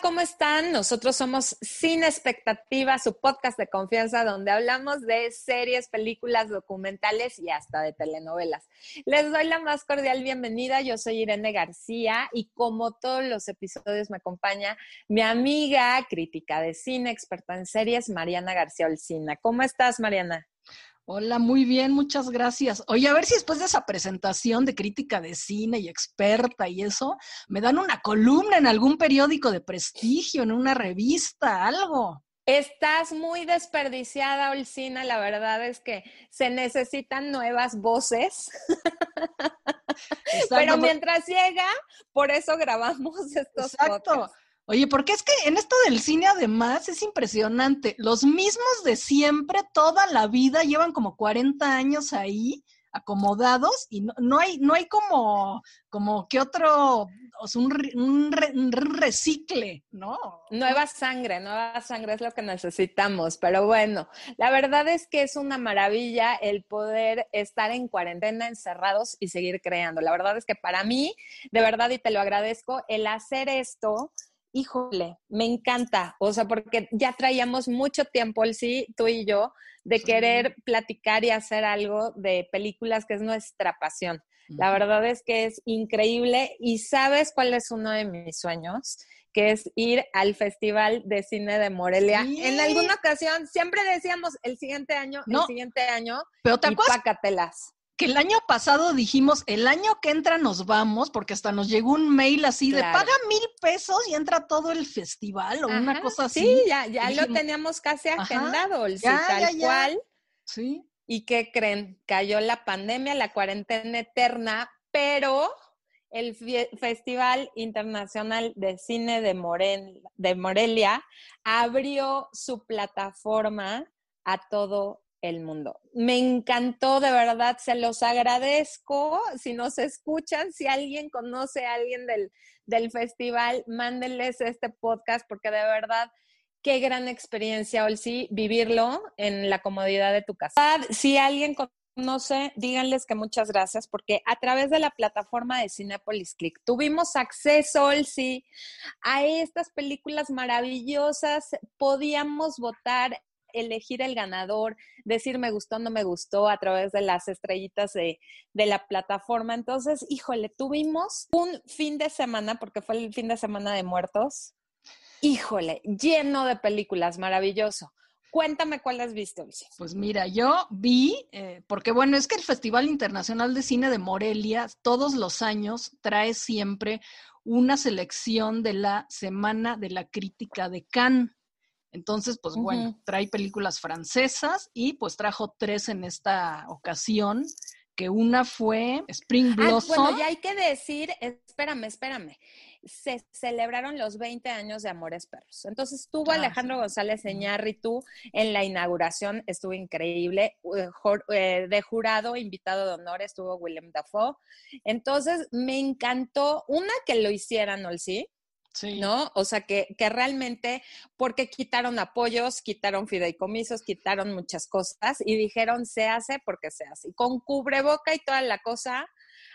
¿Cómo están? Nosotros somos Sin Expectativa, su podcast de confianza donde hablamos de series, películas, documentales y hasta de telenovelas. Les doy la más cordial bienvenida. Yo soy Irene García y como todos los episodios me acompaña mi amiga crítica de cine, experta en series, Mariana García Olcina. ¿Cómo estás, Mariana? Hola, muy bien, muchas gracias. Oye, a ver si después de esa presentación de crítica de cine y experta y eso, me dan una columna en algún periódico de prestigio, en una revista, algo. Estás muy desperdiciada, Olcina. La verdad es que se necesitan nuevas voces. Pero mientras llega, por eso grabamos estos Exacto. Oye, porque es que en esto del cine además es impresionante. Los mismos de siempre, toda la vida, llevan como 40 años ahí acomodados y no, hay, no hay como, como que otro, o sea, un, recicle, ¿no? Nueva sangre, nueva sangre es lo que necesitamos, pero bueno, la verdad es que es una maravilla el poder estar en cuarentena encerrados y seguir creando. La verdad es que para mí, de verdad, y te lo agradezco, el hacer esto híjole, me encanta, o sea, porque ya traíamos mucho tiempo, el sí, tú y yo, de querer platicar y hacer algo de películas que es nuestra pasión. La verdad es que es increíble y sabes cuál es uno de mis sueños, que es ir al Festival de Cine de Morelia. En alguna ocasión siempre decíamos el siguiente año, el siguiente año, pero te y que el año pasado dijimos, el año que entra nos vamos, porque hasta nos llegó un mail así de paga mil pesos y entra todo el festival o una cosa así. Sí, ya, ya lo teníamos casi agendado, el tal cual. Sí. ¿Y qué creen? Cayó la pandemia, la cuarentena eterna, pero el Festival Internacional de Cine de, de Morelia abrió su plataforma a todo el mundo. Me encantó, de verdad, se los agradezco. Si nos escuchan, si alguien conoce a alguien del, del festival, mándenles este podcast porque de verdad, qué gran experiencia, Olsi, vivirlo en la comodidad de tu casa. Si alguien conoce, díganles que muchas gracias porque a través de la plataforma de Cinepolis Click tuvimos acceso, Olsi, a estas películas maravillosas. Podíamos votar elegir el ganador, decir me gustó, no me gustó a través de las estrellitas de, la plataforma. Entonces, híjole, tuvimos un fin de semana, porque fue el fin de semana de muertos, híjole, lleno de películas, maravilloso. Cuéntame cuál has visto. Pues mira, yo vi, eh, porque bueno, es que el Festival Internacional de Cine de Morelia todos los años trae siempre una selección de la Semana de la Crítica de Cannes. Entonces, pues bueno, trae películas francesas y pues trajo tres en esta ocasión, que una fue Spring ah, Blossom. bueno, ya hay que decir, espérame, espérame, se celebraron los 20 años de Amores Perros. Entonces estuvo ah, Alejandro González Eñárritu en la inauguración, estuvo increíble. Eh, eh, de jurado, invitado de honor, estuvo William Dafoe. Entonces me encantó, una que lo hicieran, ¿no? Sí ¿No? O sea, que, que realmente, porque quitaron apoyos, quitaron fideicomisos, quitaron muchas cosas y dijeron, se hace porque se hace. Con cubreboca y toda la cosa,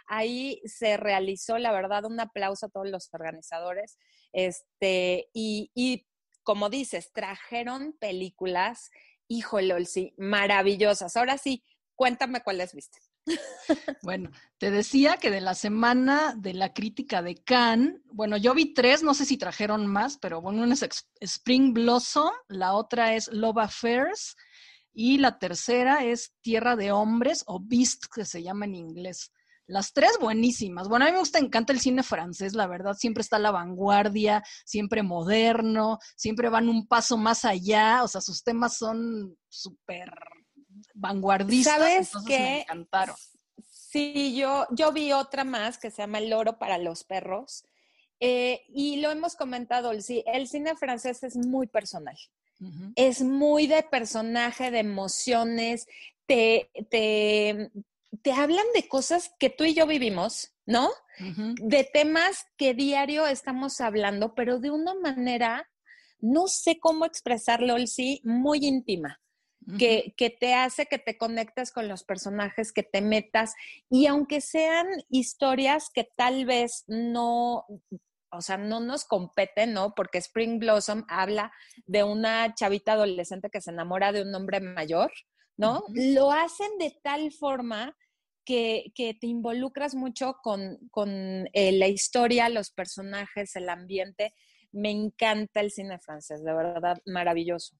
ahí se realizó, la verdad, un aplauso a todos los organizadores. Este, y, y como dices, trajeron películas, híjole, sí, maravillosas. Ahora sí, cuéntame cuáles viste. Bueno, te decía que de la semana de la crítica de Cannes, bueno, yo vi tres, no sé si trajeron más, pero bueno, una es Spring Blossom, la otra es Love Affairs y la tercera es Tierra de Hombres o Beast, que se llama en inglés. Las tres buenísimas. Bueno, a mí me gusta, encanta el cine francés, la verdad, siempre está a la vanguardia, siempre moderno, siempre van un paso más allá, o sea, sus temas son súper vanguardistas. ¿Sabes qué? Me encantaron. Sí, yo, yo vi otra más que se llama El oro para los perros. Eh, y lo hemos comentado, sí, el cine francés es muy personal. Es muy de personaje, de emociones, te, te, te, hablan de cosas que tú y yo vivimos, ¿no? De temas que diario estamos hablando, pero de una manera, no sé cómo expresarlo, sí, muy íntima que, que, te hace que te conectes con los personajes, que te metas, y aunque sean historias que tal vez no, o sea, no nos compete, ¿no? Porque Spring Blossom habla de una chavita adolescente que se enamora de un hombre mayor, ¿no? Lo hacen de tal forma que, te involucras mucho con, eh, la historia, los personajes, el ambiente. Me encanta el cine francés, de verdad, maravilloso.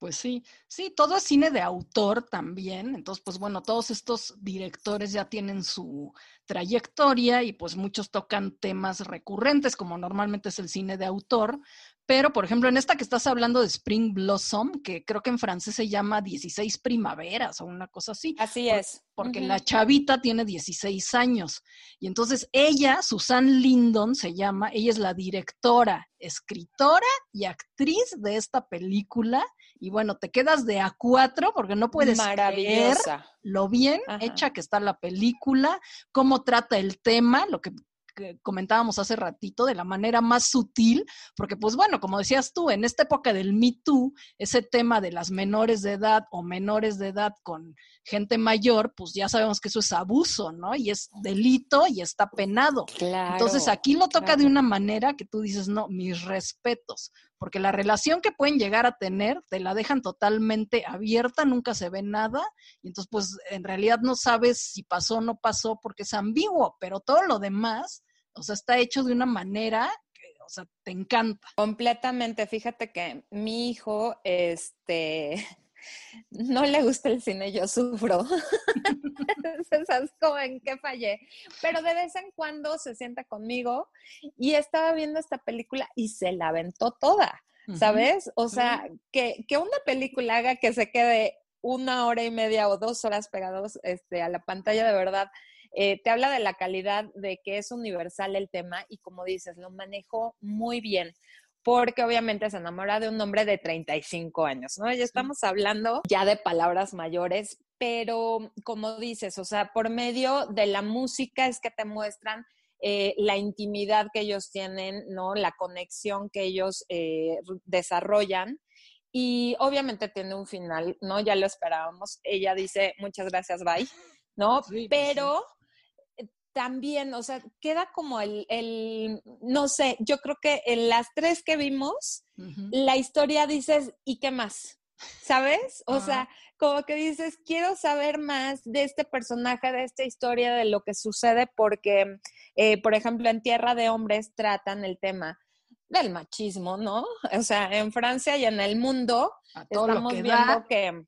Pues sí, sí, todo es cine de autor también. Entonces, pues bueno, todos estos directores ya tienen su trayectoria y pues muchos tocan temas recurrentes, como normalmente es el cine de autor, pero, por ejemplo, en esta que estás hablando de Spring Blossom, que creo que en francés se llama 16 primaveras o una cosa así. Así es. Porque la chavita tiene 16 años. Y entonces ella, Susan Lindon se llama, ella es la directora, escritora y actriz de esta película. Y bueno, te quedas de a cuatro porque no puedes creer lo bien hecha que está la película, cómo trata el tema, lo que que comentábamos hace ratito, de la manera más sutil, porque pues bueno, como decías tú, en esta época del Me Too, ese tema de las menores de edad o menores de edad con gente mayor, pues ya sabemos que eso es abuso, ¿no? Y es delito y está penado. Entonces aquí lo toca de una manera que tú dices, no, mis respetos, porque la relación que pueden llegar a tener te la dejan totalmente abierta, nunca se ve nada, y entonces pues en realidad no sabes si pasó o no pasó porque es ambiguo, pero todo lo demás, o sea, está hecho de una manera que, o sea, te encanta. Completamente, fíjate que mi hijo, este, no le gusta el cine, yo sufro. ¿Sabes como en qué fallé? Pero de vez en cuando se sienta conmigo y estaba viendo esta película y se la aventó toda, ¿sabes? O sea, que, que una película haga que se quede una hora y media o dos horas pegados este, a la pantalla de verdad. Eh, te habla de la calidad, de que es universal el tema y como dices, lo manejó muy bien porque obviamente se enamora de un hombre de 35 años, ¿no? Ya estamos hablando ya de palabras mayores, pero como dices, o sea, por medio de la música es que te muestran eh, la intimidad que ellos tienen, ¿no? La conexión que ellos eh, desarrollan. Y obviamente tiene un final, ¿no? Ya lo esperábamos. Ella dice, muchas gracias, bye, ¿no? Pues pero también, o sea, queda como el, el, no sé, yo creo que en las tres que vimos, la historia dices, ¿y qué más? ¿Sabes? O sea, como que dices, quiero saber más de este personaje, de esta historia, de lo que sucede, porque, eh, por ejemplo, en Tierra de Hombres tratan el tema del machismo, ¿no? O sea, en Francia y en el mundo estamos viendo que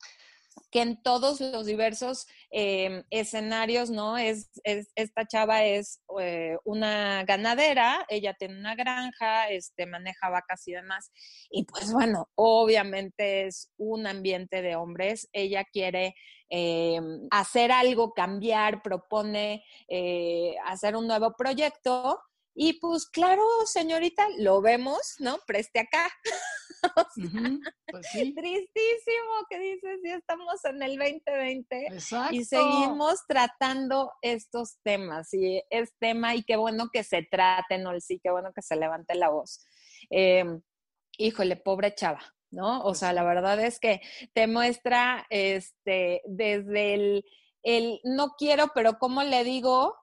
que en todos los diversos em, escenarios, ¿no? Es, esta chava es eh, una ganadera, ella tiene una granja, este, maneja vacas y demás. Y pues bueno, obviamente es un ambiente de hombres. Ella quiere em, hacer algo, cambiar, propone eh, hacer un nuevo proyecto y pues claro, señorita, lo vemos, ¿no? Preste acá. pues sí. Tristísimo que dices, ya estamos en el 2020 y seguimos tratando estos temas. Y es tema y qué bueno que se traten, ¿no? Sí, qué bueno que se levante la voz. Em, híjole, pobre chava. ¿No? O pues sea, la verdad es que te muestra este desde el, el no quiero, pero ¿cómo le digo?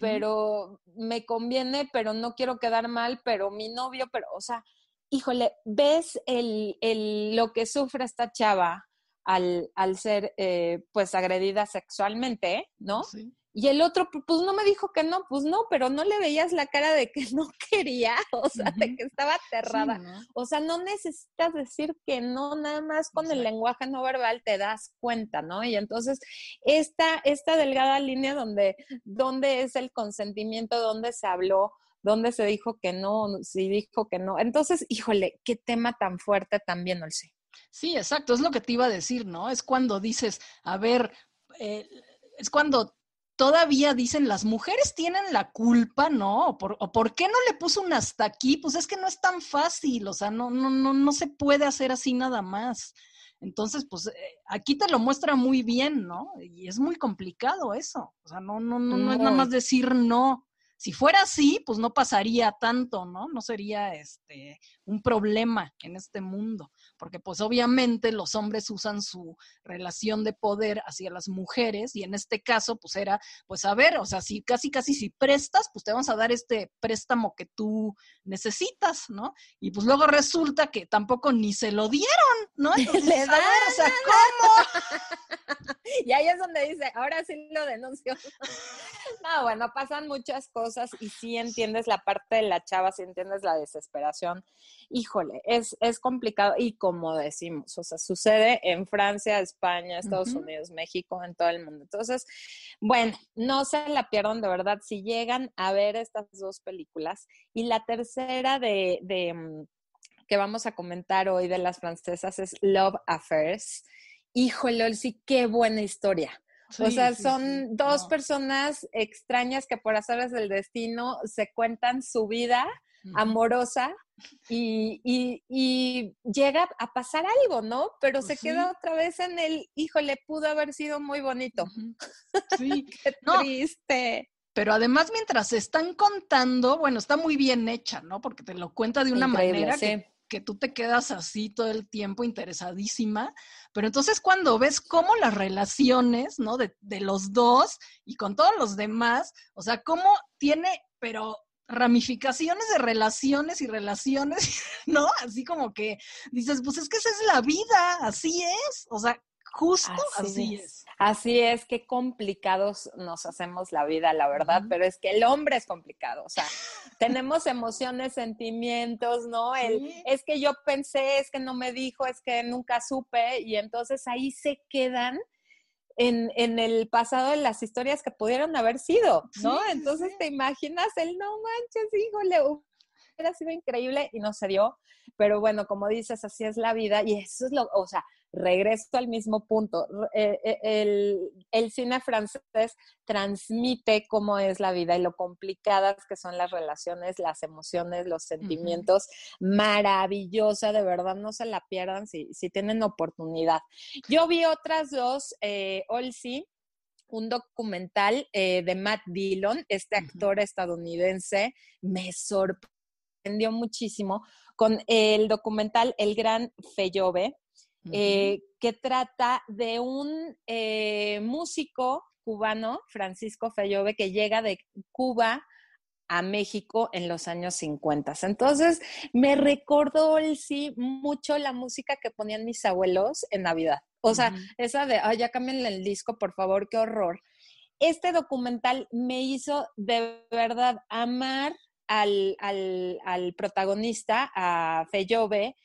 pero me conviene, pero no quiero quedar mal, pero mi novio, pero, o sea, híjole, ves el, el, lo que sufre esta chava al, al ser, eh, pues, agredida sexualmente, ¿no? Sí. Y el otro, pues no me dijo que no, pues no, pero no le veías la cara de que no quería, o sea, de que estaba aterrada. O sea, no necesitas decir que no, nada más con el lenguaje no verbal te das cuenta, ¿no? Y entonces, esta, esta delgada línea donde, donde es el consentimiento, donde se habló, donde se dijo que no, si dijo que no. Entonces, híjole, qué tema tan fuerte también, no sé. Sí, exacto, es lo que te iba a decir, ¿no? Es cuando dices, a ver, eh, es cuando todavía dicen las mujeres tienen la culpa, ¿no? O por, qué no le puso un hasta aquí? Pues es que no es tan fácil, o sea, no, no, no, no se puede hacer así nada más. Entonces, pues eh, aquí te lo muestra muy bien, ¿no? Y es muy complicado eso. O sea, no, no, no, no es nada más decir no, si fuera así, pues no pasaría tanto, ¿no? No sería este un problema en este mundo, porque pues obviamente los hombres usan su relación de poder hacia las mujeres y en este caso pues era, pues a ver, o sea, si casi casi si prestas, pues te vamos a dar este préstamo que tú necesitas, ¿no? Y pues luego resulta que tampoco ni se lo dieron, ¿no? Entonces, Le da, o sea, ¿cómo? y ahí es donde dice, ahora sí lo denuncio. no, bueno, pasan muchas cosas y sí entiendes la parte de la chava, sí entiendes la desesperación. Híjole, es, es complicado y como decimos, o sea, sucede en Francia, España, Estados Unidos, México, en todo el mundo. Entonces, bueno, no se la pierdan de verdad si llegan a ver estas dos películas. Y la tercera de, de mm, que vamos a comentar hoy de las francesas es Love Affairs. Híjole, sí, qué buena historia o sea, son dos personas extrañas que por hacerles del destino se cuentan su vida amorosa y, y, llega a pasar algo, ¿no? Pero pues se queda otra vez en el, híjole, pudo haber sido muy bonito. Sí, qué triste. Pero además, mientras se están contando, bueno, está muy bien hecha, ¿no? Porque te lo cuenta de una manera que que tú te quedas así todo el tiempo interesadísima, pero entonces cuando ves cómo las relaciones, ¿no? De, de los dos y con todos los demás, o sea, cómo tiene, pero ramificaciones de relaciones y relaciones, ¿no? Así como que dices, pues es que esa es la vida, así es, o sea, justo así, es. Así es, qué complicados nos hacemos la vida, la verdad, pero es que el hombre es complicado, o sea, tenemos emociones, sentimientos, ¿no? El, es que yo pensé, es que no me dijo, es que nunca supe, y entonces ahí se quedan en, en el pasado de las historias que pudieron haber sido, ¿no? entonces te imaginas el no manches, híjole, hubiera sido increíble y no se dio, pero bueno, como dices, así es la vida y eso es lo, o sea, regreso al mismo punto. Eh, eh, el, cine francés transmite cómo es la vida y lo complicadas que son las relaciones, las emociones, los sentimientos. Maravillosa, de verdad, no se la pierdan si, tienen oportunidad. Yo vi otras dos, eh, Olsi, un documental eh, de Matt Dillon, este actor estadounidense, me sorprendió muchísimo con el documental El Gran Eh, que trata de un eh, músico cubano, Francisco Fellove, que llega de Cuba a México en los años 50. Entonces, me recordó el sí mucho la música que ponían mis abuelos en Navidad. O sea, esa de, ay, ya cámbienle el disco, por favor, qué horror. Este documental me hizo de verdad amar al, al, al protagonista, a Fellove,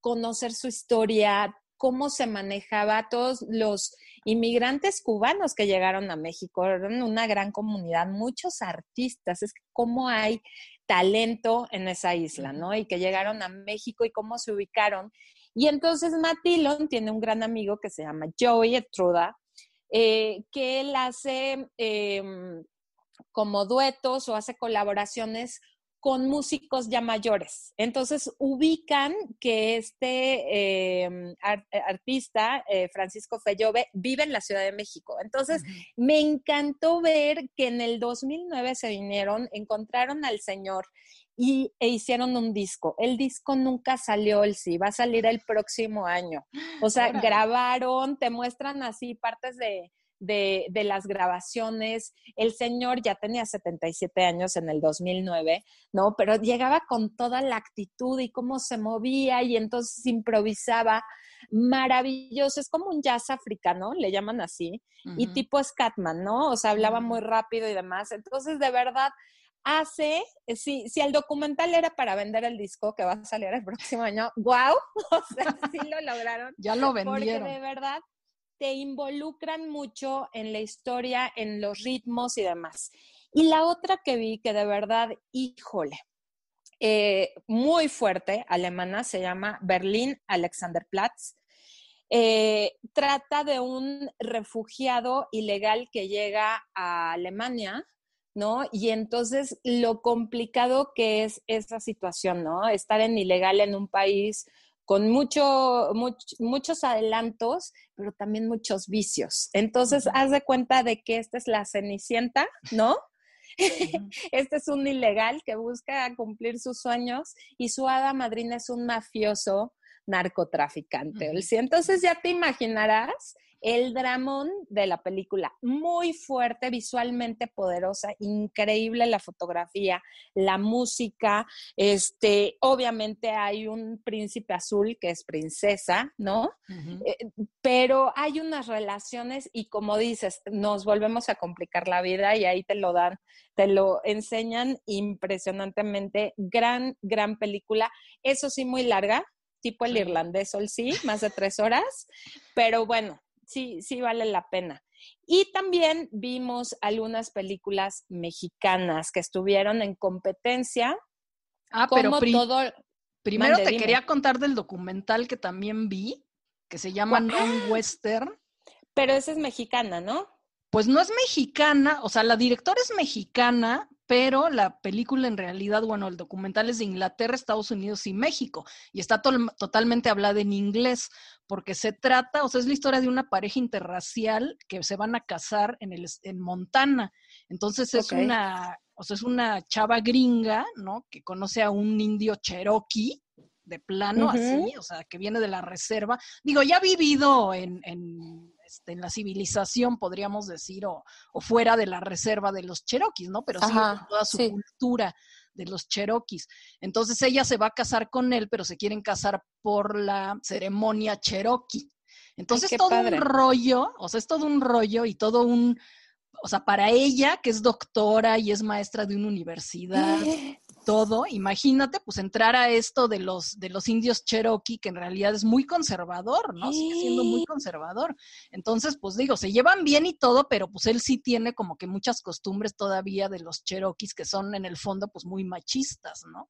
conocer su historia, cómo se manejaba todos los inmigrantes cubanos que llegaron a México. Eran una gran comunidad, muchos artistas. Es cómo hay talento en esa isla, ¿no? Y que llegaron a México y cómo se ubicaron. Y entonces Matilon tiene un gran amigo que se llama Joey Etruda, eh, que él hace em, como duetos o hace colaboraciones con músicos ya mayores. Entonces ubican que este em, artista, eh, Francisco Fellove, vive en la Ciudad de México. Entonces me encantó ver que en el 2009 se vinieron, encontraron al señor y, e hicieron un disco. El disco nunca salió, el sí, va a salir el próximo año. O sea, grabaron, te muestran así partes de, de, de, las grabaciones. El señor ya tenía 77 años en el 2009, ¿no? Pero llegaba con toda la actitud y cómo se movía y entonces improvisaba. Maravilloso, es como un jazz africano, le llaman así, y tipo Scatman, ¿no? O sea, hablaba muy rápido y demás. Entonces, de verdad, hace, si, si el documental era para vender el disco que va a salir el próximo año, wow, o sea, sí lo lograron. ya lo vendieron. Porque de verdad te involucran mucho en la historia, en los ritmos y demás. Y la otra que vi que de verdad, híjole, eh, muy fuerte, alemana, se llama Berlín Alexanderplatz. Eh, trata de un refugiado ilegal que llega a Alemania, ¿no? Y entonces lo complicado que es esa situación, ¿no? Estar en ilegal en un país con mucho, muchos adelantos, pero también muchos vicios. Entonces, haz de cuenta de que esta es la cenicienta, ¿no? este es un ilegal que busca cumplir sus sueños y su hada madrina es un mafioso narcotraficante. Entonces ya te imaginarás el dramón de la película, muy fuerte, visualmente poderosa, increíble la fotografía, la música, este, obviamente hay un príncipe azul que es princesa, ¿no? Eh, pero hay unas relaciones y como dices, nos volvemos a complicar la vida y ahí te lo dan, te lo enseñan impresionantemente, gran, gran película, eso sí, muy larga, tipo el irlandés, sí, más de tres horas, pero bueno, sí, sí vale la pena. Y también vimos algunas películas mexicanas que estuvieron en competencia. Ah, pero todo... primero te quería contar del documental que también vi, que se llama Non Western. Pero esa es mexicana, ¿no? Pues no es mexicana, o sea, la directora es mexicana, pero la película en realidad, bueno, el documental es de Inglaterra, Estados Unidos y México, y está totalmente hablada en inglés, porque se trata, o sea, es la historia de una pareja interracial que se van a casar en, el, en Montana. Entonces es una, o sea, es una chava gringa, ¿no? Que conoce a un indio cherokee, de plano, así, o sea, que viene de la reserva. Digo, ya ha vivido en este, en la civilización, podríamos decir, o, fuera de la reserva de los cherokees, ¿no? Pero sí toda su cultura de los cherokees. Entonces ella se va a casar con él, pero se quieren casar por la ceremonia cherokee. Entonces es todo un rollo, o sea, es todo un rollo y todo un, o sea, para ella, que es doctora y es maestra de una universidad, todo, imagínate, pues entrar a esto de los, de los indios Cherokee, que en realidad es muy conservador, ¿no? Sigue siendo muy conservador. Entonces, pues digo, se llevan bien y todo, pero pues él sí tiene como que muchas costumbres todavía de los Cherokees que son en el fondo pues muy machistas, ¿no?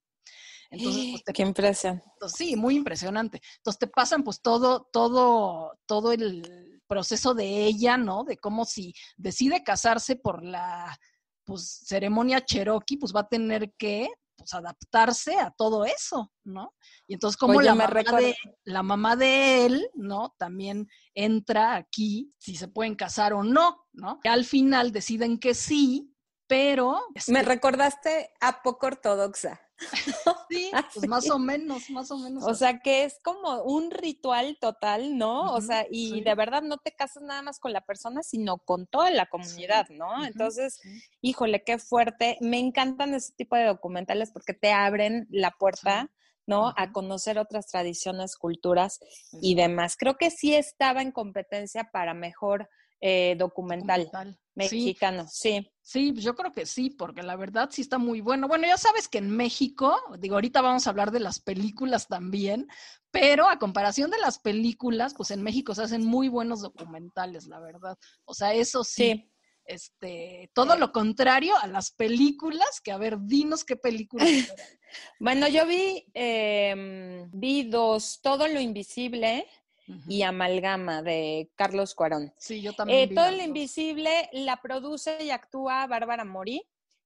Entonces, pues te, qué impresión. sí, muy impresionante. Entonces te pasan pues todo, todo, todo el proceso de ella, ¿no? De cómo si decide casarse por la pues ceremonia Cherokee, pues va a tener que pues, adaptarse a todo eso, ¿no? Y entonces como la, mamá de, la mamá de él, ¿no? También entra aquí si se pueden casar o no, ¿no? Y al final deciden que sí, pero... Me este recordaste a poco ortodoxa. Sí, pues más o menos, más o menos. O sea, que es como un ritual total, ¿no? o sea, y de verdad no te casas nada más con la persona, sino con toda la comunidad, ¿no? Entonces, híjole, qué fuerte. Me encantan ese tipo de documentales porque te abren la puerta. ¿no? A conocer otras tradiciones, culturas y demás. Creo que sí estaba en competencia para mejor eh, documental, mexicano, sí. sí. yo creo que sí, porque la verdad sí está muy bueno. Bueno, ya sabes que en México, digo, ahorita vamos a hablar de las películas también, pero a comparación de las películas, pues en México se hacen muy buenos documentales, la verdad. O sea, eso sí. Este, todo lo contrario a las películas, que a ver, dinos qué películas. bueno, yo vi, eh, vi dos, Todo lo Invisible, y Amalgama de Carlos Cuarón. Sí, yo también. Eh, todo lo invisible la produce y actúa Bárbara Mori,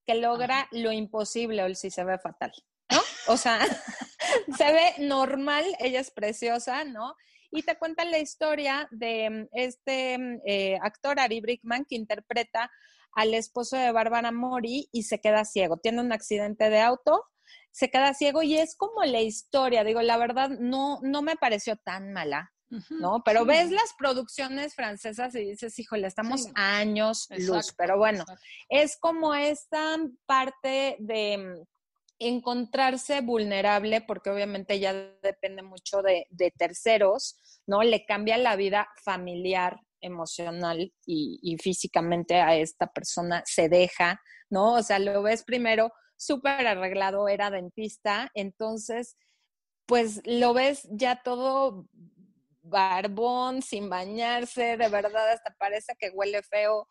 que logra lo imposible, o si se ve fatal, ¿no? O sea, se ve normal, ella es preciosa, ¿no? Y te cuenta la historia de este mm, eh, actor Ari Brickman que interpreta al esposo de Bárbara Mori y se queda ciego. Tiene un accidente de auto, se queda ciego y es como la historia. Digo, la verdad, no, no me pareció tan mala. ¿No? Pero ves las producciones francesas y dices, híjole, estamos años luz, pero bueno, es como esta parte de encontrarse vulnerable, porque obviamente ya depende mucho de, terceros, ¿no? Le cambia la vida familiar, emocional y, y, físicamente a esta persona, se deja, ¿no? O sea, lo ves primero súper arreglado, era dentista, entonces, pues lo ves ya todo barbón, sin bañarse, de verdad hasta parece que huele feo,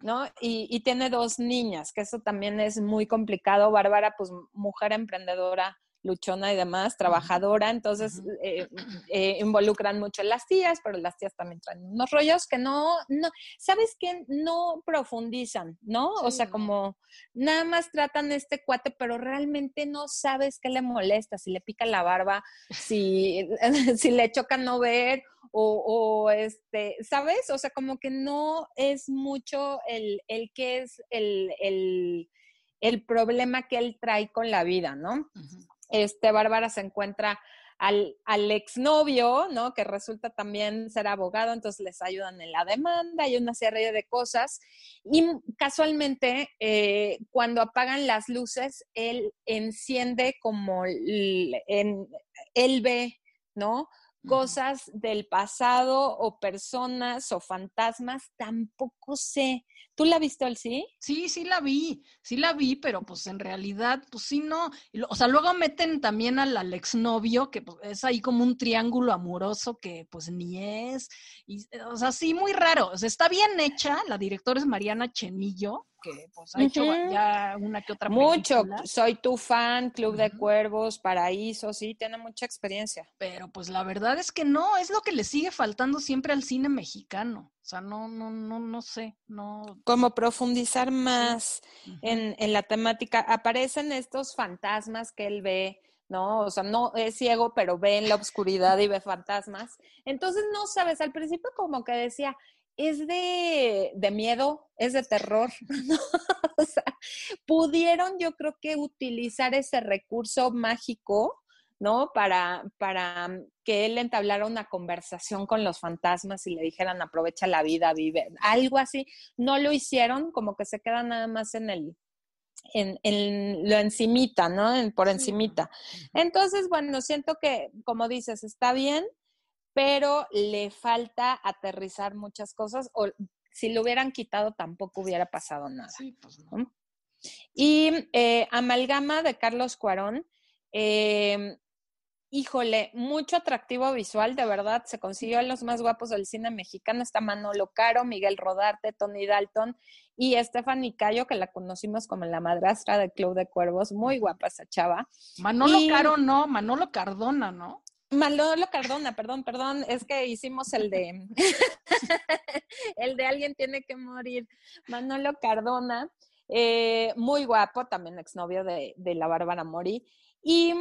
¿no? Y, y, tiene dos niñas, que eso también es muy complicado. Bárbara, pues mujer emprendedora, luchona y demás, trabajadora, entonces eh, eh, involucran mucho las tías, pero las tías también traen unos rollos que no, no, ¿sabes qué? No profundizan, ¿no? o sea, como nada más tratan este cuate, pero realmente no sabes qué le molesta, si le pica la barba, si, si le choca no ver, o, o, este, ¿sabes? O sea, como que no es mucho el, el que es el, el el problema que él trae con la vida, ¿no? Este, Bárbara se encuentra al, al exnovio, ¿no? Que resulta también ser abogado, entonces les ayudan en la demanda y una serie de cosas. Y casualmente, eh, cuando apagan las luces, él enciende como en, él ve, ¿no? Cosas del pasado o personas o fantasmas, tampoco sé. ¿Tú la viste, al sí? Sí, sí la vi, sí la vi, pero pues en realidad, pues sí, no. O sea, luego meten también al, al exnovio, que pues, es ahí como un triángulo amoroso que pues ni es. Y, o sea, sí, muy raro. O sea, está bien hecha, la directora es Mariana Chenillo, que pues ha hecho ya una que otra Mucho, soy tu fan, Club de Cuervos, Paraíso, sí, tiene mucha experiencia. Pero pues la verdad es que no, es lo que le sigue faltando siempre al cine mexicano. O sea, no, no, no, no sé, no. Como profundizar más en, en la temática. Aparecen estos fantasmas que él ve, ¿no? O sea, no es ciego, pero ve en la oscuridad y ve fantasmas. Entonces, no sabes, al principio como que decía, es de, de miedo, es de terror. ¿no? o sea, pudieron yo creo que utilizar ese recurso mágico, ¿no? Para, para que él entablara una conversación con los fantasmas y le dijeran aprovecha la vida, vive, algo así. No lo hicieron, como que se queda nada más en el, en, en, lo encimita, ¿no? por encimita. Entonces, bueno, siento que, como dices, está bien, pero le falta aterrizar muchas cosas o si lo hubieran quitado tampoco hubiera pasado nada. Pues y eh, Amalgama de Carlos Cuarón, em, híjole, mucho atractivo visual, de verdad, se consiguió a los más guapos del cine mexicano, está Manolo Caro, Miguel Rodarte, Tony Dalton y Stephanie Cayo, que la conocimos como la madrastra del Club de Cuervos, muy guapa esa chava. Manolo Caro no, Manolo Cardona, ¿no? Manolo Cardona, perdón, perdón, es que hicimos el de el de alguien tiene que morir. Manolo Cardona, eh, muy guapo, también exnovio de, de la Bárbara Mori. Y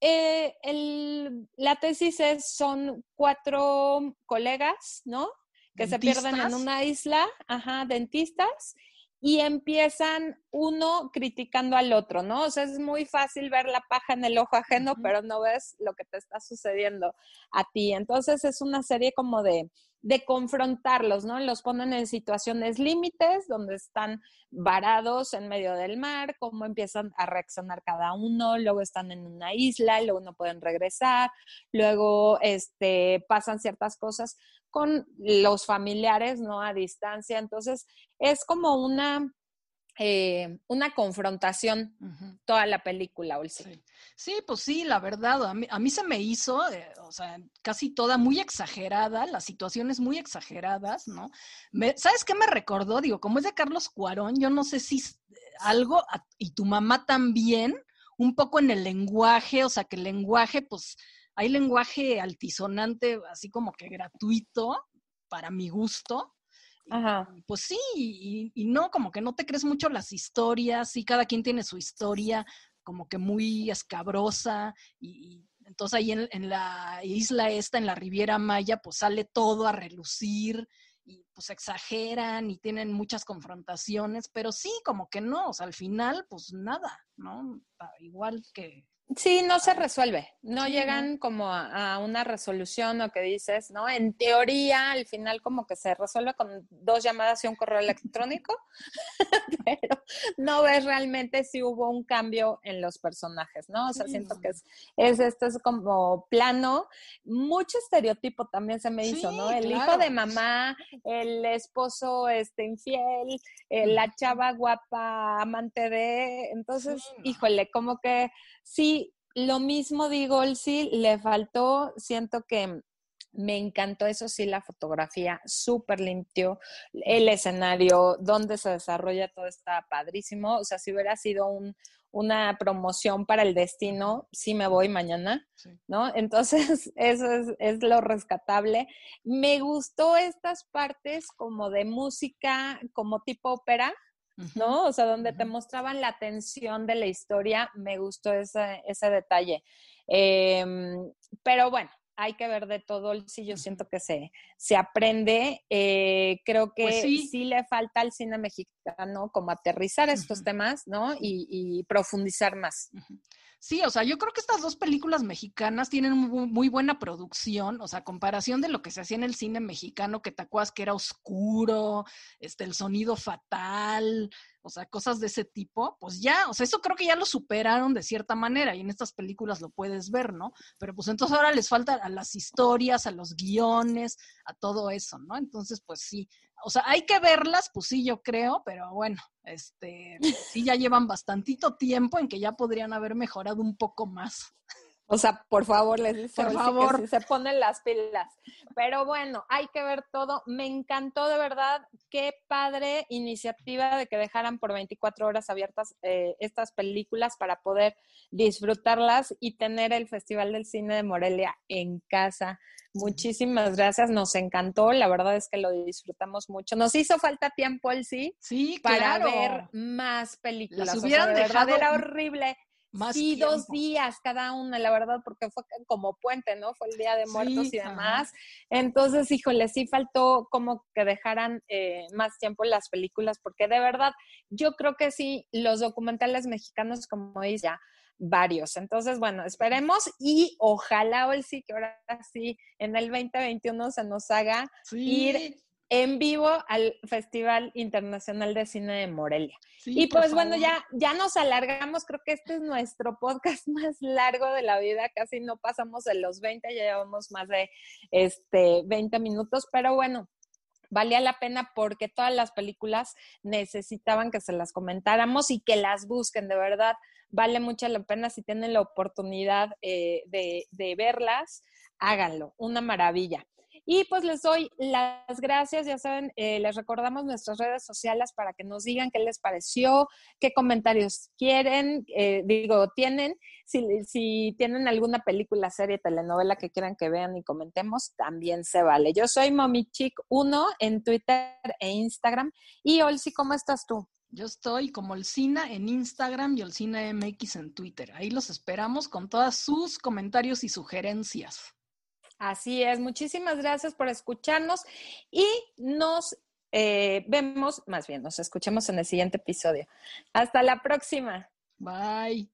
eh, el, la tesis es, son cuatro colegas, ¿no? Que se pierden en una isla, ajá, dentistas, y empiezan uno criticando al otro, ¿no? O sea, es muy fácil ver la paja en el ojo ajeno, pero no ves lo que te está sucediendo a ti. Entonces es una serie como de, de confrontarlos, ¿no? Los ponen en situaciones límites donde están varados en medio del mar, cómo empiezan a reaccionar cada uno, luego están en una isla, luego no pueden regresar, luego este, pasan ciertas cosas con los familiares, ¿no? A distancia. Entonces, es como una, eh, una confrontación toda la película, Olsi. Sí. sí. pues sí, la verdad, a mí, a mí se me hizo, eh, o sea, casi toda muy exagerada, las situaciones muy exageradas, ¿no? ¿Sabes qué me recordó? Digo, como es de Carlos Cuarón, yo no sé si eh, algo, y tu mamá también, un poco en el lenguaje, o sea, que el lenguaje, pues, hay lenguaje altisonante, así como que gratuito, para mi gusto. Ajá. pues sí, y, no, como que no te crees mucho las historias, y cada quien tiene su historia como que muy escabrosa, y, entonces ahí en, en, la isla esta, en la Riviera Maya, pues sale todo a relucir, y pues exageran y tienen muchas confrontaciones, pero sí, como que no, o sea, al final, pues nada, ¿no? Igual que Sí, no se resuelve, no llegan como a, una resolución o que dices, ¿no? En teoría, al final como que se resuelve con dos llamadas y un correo electrónico, pero no ves realmente si hubo un cambio en los personajes, ¿no? O sea, siento que es, es, esto es como plano, mucho estereotipo también se me hizo, ¿no? El hijo de mamá, el esposo este infiel, eh, la chava guapa amante de, entonces, híjole, como que sí, lo mismo digo, sí, le faltó, siento que me encantó eso sí, la fotografía, súper limpio, el escenario, donde se desarrolla todo está padrísimo. O sea, si hubiera sido un, una promoción para el destino, sí me voy mañana, ¿no? Entonces, eso es, es, lo rescatable. Me gustó estas partes como de música, como tipo ópera, ¿no? O sea, donde te mostraban la tensión de la historia, me gustó ese, ese detalle. Em, pero bueno, hay que ver de todo, sí, yo siento que se, se aprende. Eh, creo que Pues sí. sí. le falta al cine mexicano como aterrizar estos temas, ¿no? Y, y profundizar más. Sí, o sea, yo creo que estas dos películas mexicanas tienen muy, muy buena producción, o sea, comparación de lo que se hacía en el cine mexicano, que te acuerdas que era oscuro, este, el sonido fatal, o sea, cosas de ese tipo, pues ya, o sea, eso creo que ya lo superaron de cierta manera y en estas películas lo puedes ver, ¿no? Pero pues entonces ahora les falta a las historias, a los guiones, a todo eso, ¿no? Entonces, pues sí, o sea, hay que verlas, pues sí, yo creo, pero bueno, este, sí ya llevan bastantito tiempo en que ya podrían haber mejorado un poco más. O sea, por favor, les dice Por favor. sí se ponen las pilas. Pero bueno, hay que ver todo. Me encantó de verdad. Qué padre iniciativa de que dejaran por 24 horas abiertas eh, estas películas para poder disfrutarlas y tener el Festival del Cine de Morelia en casa. Muchísimas gracias, nos encantó. La verdad es que lo disfrutamos mucho. Nos hizo falta tiempo, el sí, Sí, para claro. ver más películas. Las O sea, hubieran de verdad dejado era horrible. Más sí, dos días cada una, la verdad, porque fue como puente, ¿no? Fue el Día de Muertos Sí, y ajá. demás. Entonces, híjole, sí faltó como que dejaran eh, más tiempo las películas, porque de verdad, yo creo que sí, los documentales mexicanos, como dice ya, varios. Entonces, bueno, esperemos y ojalá, hoy sí, que ahora sí, en el 2021 se nos haga Sí, ir en vivo al Festival Internacional de Cine de Morelia. sí, Y pues bueno, ya, ya nos alargamos, creo que este es nuestro podcast más largo de la vida, casi no pasamos de los 20, ya llevamos más de este 20 minutos, pero bueno, valía la pena porque todas las películas necesitaban que se las comentáramos y que las busquen, de verdad, vale mucho la pena si tienen la oportunidad eh, de, de verlas, háganlo, una maravilla. Y pues les doy las gracias, ya saben, eh, les recordamos nuestras redes sociales para que nos digan qué les pareció, qué comentarios quieren, eh, digo, tienen, si, tienen alguna película, serie, telenovela que quieran que vean y comentemos, también se vale. Yo soy MomiChic1 en Twitter e Instagram. Y Olsi, ¿cómo estás tú? Yo estoy como Olcina en Instagram y Olcina MX en Twitter. Ahí los esperamos con todas sus comentarios y sugerencias. Así es, muchísimas gracias por escucharnos y nos eh, vemos, más bien, nos escuchamos en el siguiente episodio. Hasta la próxima. Bye.